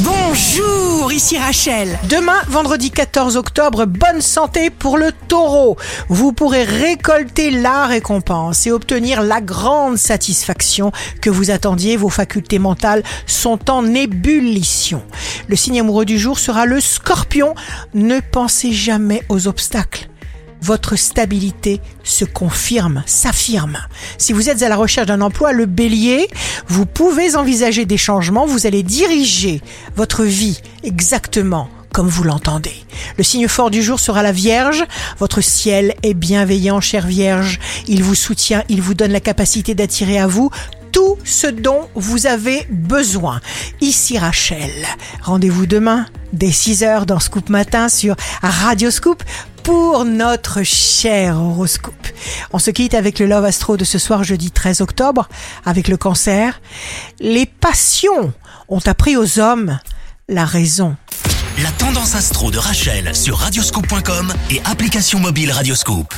Bonjour, ici Rachel. Demain, vendredi 14 octobre, bonne santé pour le taureau. Vous pourrez récolter la récompense et obtenir la grande satisfaction que vous attendiez. Vos facultés mentales sont en ébullition. Le signe amoureux du jour sera le scorpion. Ne pensez jamais aux obstacles votre stabilité se confirme, s'affirme. Si vous êtes à la recherche d'un emploi, le bélier, vous pouvez envisager des changements, vous allez diriger votre vie exactement comme vous l'entendez. Le signe fort du jour sera la Vierge. Votre ciel est bienveillant, chère Vierge. Il vous soutient, il vous donne la capacité d'attirer à vous tout ce dont vous avez besoin. Ici Rachel. Rendez-vous demain dès 6h dans Scoop Matin sur Radio Scoop pour notre cher horoscope. On se quitte avec le Love Astro de ce soir jeudi 13 octobre avec le cancer. Les passions ont appris aux hommes la raison. La tendance astro de Rachel sur radioscope.com et application mobile Radioscope.